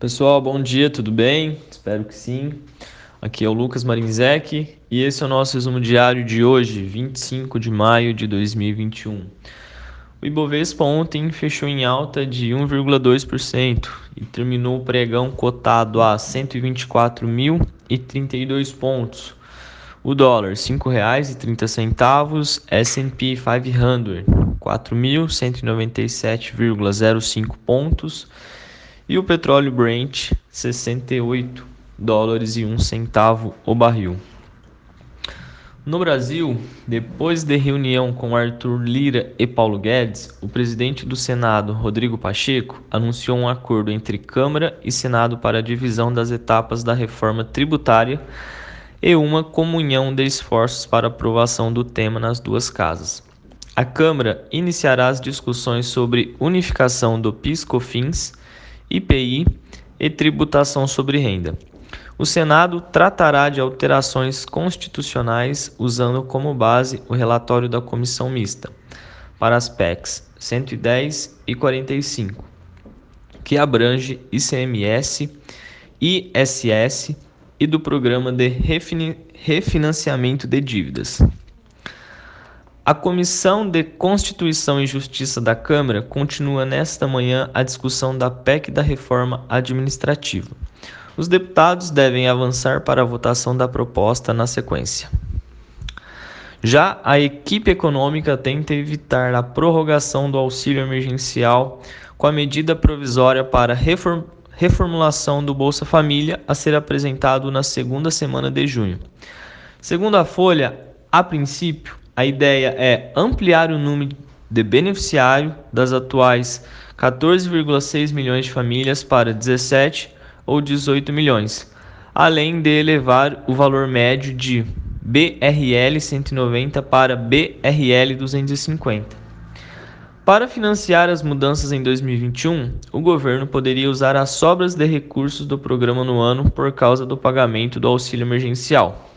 Pessoal, bom dia, tudo bem? Espero que sim. Aqui é o Lucas Marinzec e esse é o nosso resumo diário de hoje, 25 de maio de 2021. O Ibovespa ontem fechou em alta de 1,2% e terminou o pregão cotado a 124.032 pontos. O dólar R$ 5,30, S&P 500 4.197,05 pontos e o petróleo Brent 68 dólares e um centavo o barril. No Brasil, depois de reunião com Arthur Lira e Paulo Guedes, o presidente do Senado, Rodrigo Pacheco, anunciou um acordo entre Câmara e Senado para a divisão das etapas da reforma tributária e uma comunhão de esforços para aprovação do tema nas duas casas. A Câmara iniciará as discussões sobre unificação do PIS/COFINS IPI e tributação sobre renda. O Senado tratará de alterações constitucionais usando como base o relatório da comissão mista para as PECs 110 e 45, que abrange ICMS, ISS e do programa de refinanciamento de dívidas. A Comissão de Constituição e Justiça da Câmara continua nesta manhã a discussão da PEC da reforma administrativa. Os deputados devem avançar para a votação da proposta na sequência. Já a equipe econômica tenta evitar a prorrogação do auxílio emergencial com a medida provisória para reform reformulação do Bolsa Família a ser apresentado na segunda semana de junho. Segundo a Folha, a princípio, a ideia é ampliar o número de beneficiário das atuais 14,6 milhões de famílias para 17 ou 18 milhões, além de elevar o valor médio de BRL 190 para BRL 250. Para financiar as mudanças em 2021, o governo poderia usar as sobras de recursos do programa no ano por causa do pagamento do auxílio emergencial.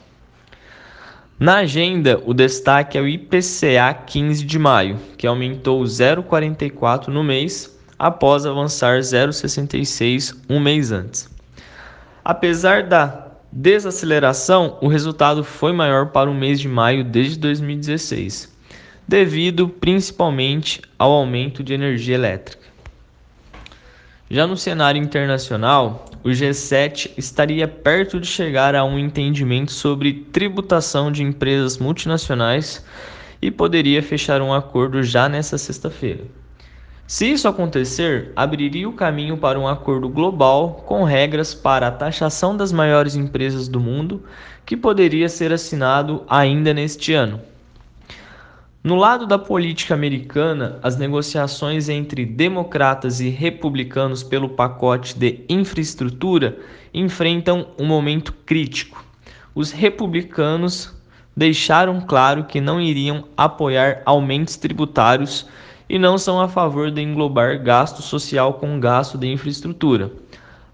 Na agenda, o destaque é o IPCA 15 de maio, que aumentou 0,44 no mês, após avançar 0,66 um mês antes. Apesar da desaceleração, o resultado foi maior para o mês de maio desde 2016, devido principalmente ao aumento de energia elétrica. Já no cenário internacional, o G7 estaria perto de chegar a um entendimento sobre tributação de empresas multinacionais e poderia fechar um acordo já nesta sexta-feira. Se isso acontecer, abriria o caminho para um acordo global com regras para a taxação das maiores empresas do mundo, que poderia ser assinado ainda neste ano. No lado da política americana, as negociações entre democratas e republicanos pelo pacote de infraestrutura enfrentam um momento crítico. Os republicanos deixaram claro que não iriam apoiar aumentos tributários e não são a favor de englobar gasto social com gasto de infraestrutura.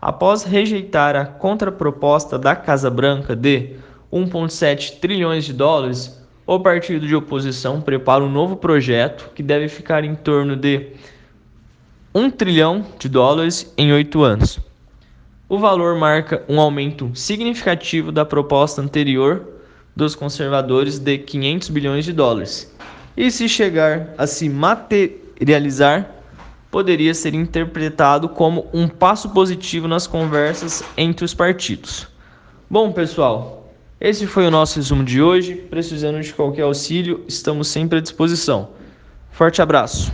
Após rejeitar a contraproposta da Casa Branca de 1,7 trilhões de dólares, o partido de oposição prepara um novo projeto que deve ficar em torno de 1 trilhão de dólares em oito anos. O valor marca um aumento significativo da proposta anterior dos conservadores de 500 bilhões de dólares. E se chegar a se materializar, poderia ser interpretado como um passo positivo nas conversas entre os partidos. Bom, pessoal, esse foi o nosso resumo de hoje. Precisando de qualquer auxílio, estamos sempre à disposição. Forte abraço!